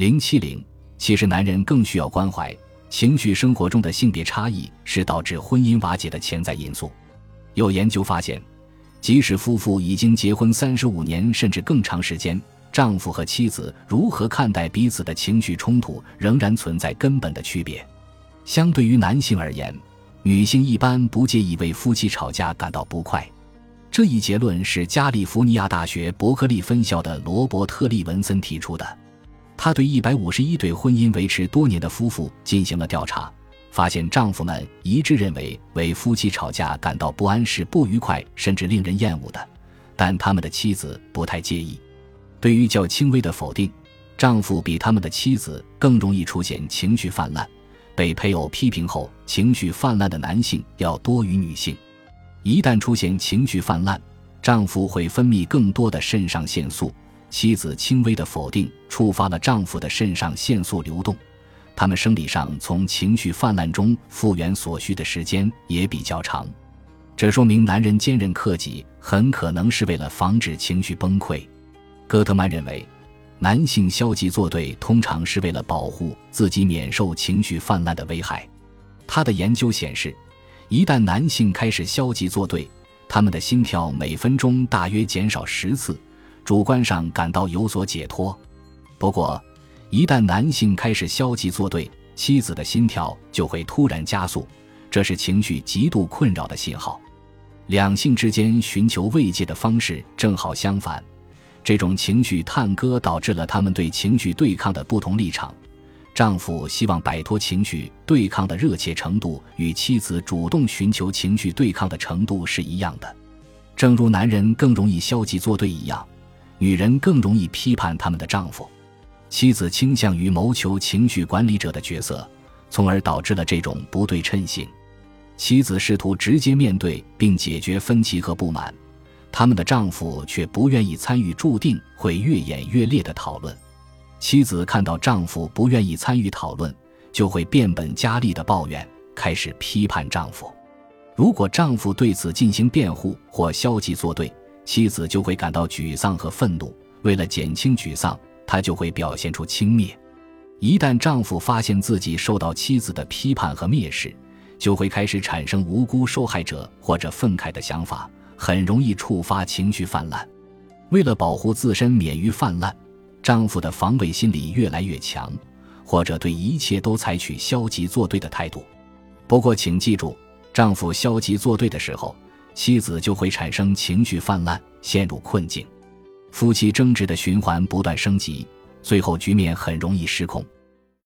零七零，其实男人更需要关怀。情绪生活中的性别差异是导致婚姻瓦解的潜在因素。有研究发现，即使夫妇已经结婚三十五年甚至更长时间，丈夫和妻子如何看待彼此的情绪冲突仍然存在根本的区别。相对于男性而言，女性一般不介意为夫妻吵架感到不快。这一结论是加利福尼亚大学伯克利分校的罗伯特·利文森提出的。他对一百五十一对婚姻维持多年的夫妇进行了调查，发现丈夫们一致认为为夫妻吵架感到不安是不愉快甚至令人厌恶的，但他们的妻子不太介意。对于较轻微的否定，丈夫比他们的妻子更容易出现情绪泛滥。被配偶批评后情绪泛滥的男性要多于女性。一旦出现情绪泛滥，丈夫会分泌更多的肾上腺素。妻子轻微的否定触发了丈夫的肾上腺素流动，他们生理上从情绪泛滥中复原所需的时间也比较长。这说明男人坚韧克己很可能是为了防止情绪崩溃。戈特曼认为，男性消极作对通常是为了保护自己免受情绪泛滥的危害。他的研究显示。一旦男性开始消极作对，他们的心跳每分钟大约减少十次，主观上感到有所解脱。不过，一旦男性开始消极作对，妻子的心跳就会突然加速，这是情绪极度困扰的信号。两性之间寻求慰藉的方式正好相反，这种情绪探戈导致了他们对情绪对抗的不同立场。丈夫希望摆脱情绪对抗的热切程度与妻子主动寻求情绪对抗的程度是一样的，正如男人更容易消极作对一样，女人更容易批判他们的丈夫。妻子倾向于谋求情绪管理者的角色，从而导致了这种不对称性。妻子试图直接面对并解决分歧和不满，他们的丈夫却不愿意参与注定会越演越烈的讨论。妻子看到丈夫不愿意参与讨论，就会变本加厉的抱怨，开始批判丈夫。如果丈夫对此进行辩护或消极作对，妻子就会感到沮丧和愤怒。为了减轻沮丧，她就会表现出轻蔑。一旦丈夫发现自己受到妻子的批判和蔑视，就会开始产生无辜受害者或者愤慨的想法，很容易触发情绪泛滥。为了保护自身免于泛滥。丈夫的防卫心理越来越强，或者对一切都采取消极作对的态度。不过，请记住，丈夫消极作对的时候，妻子就会产生情绪泛滥，陷入困境，夫妻争执的循环不断升级，最后局面很容易失控。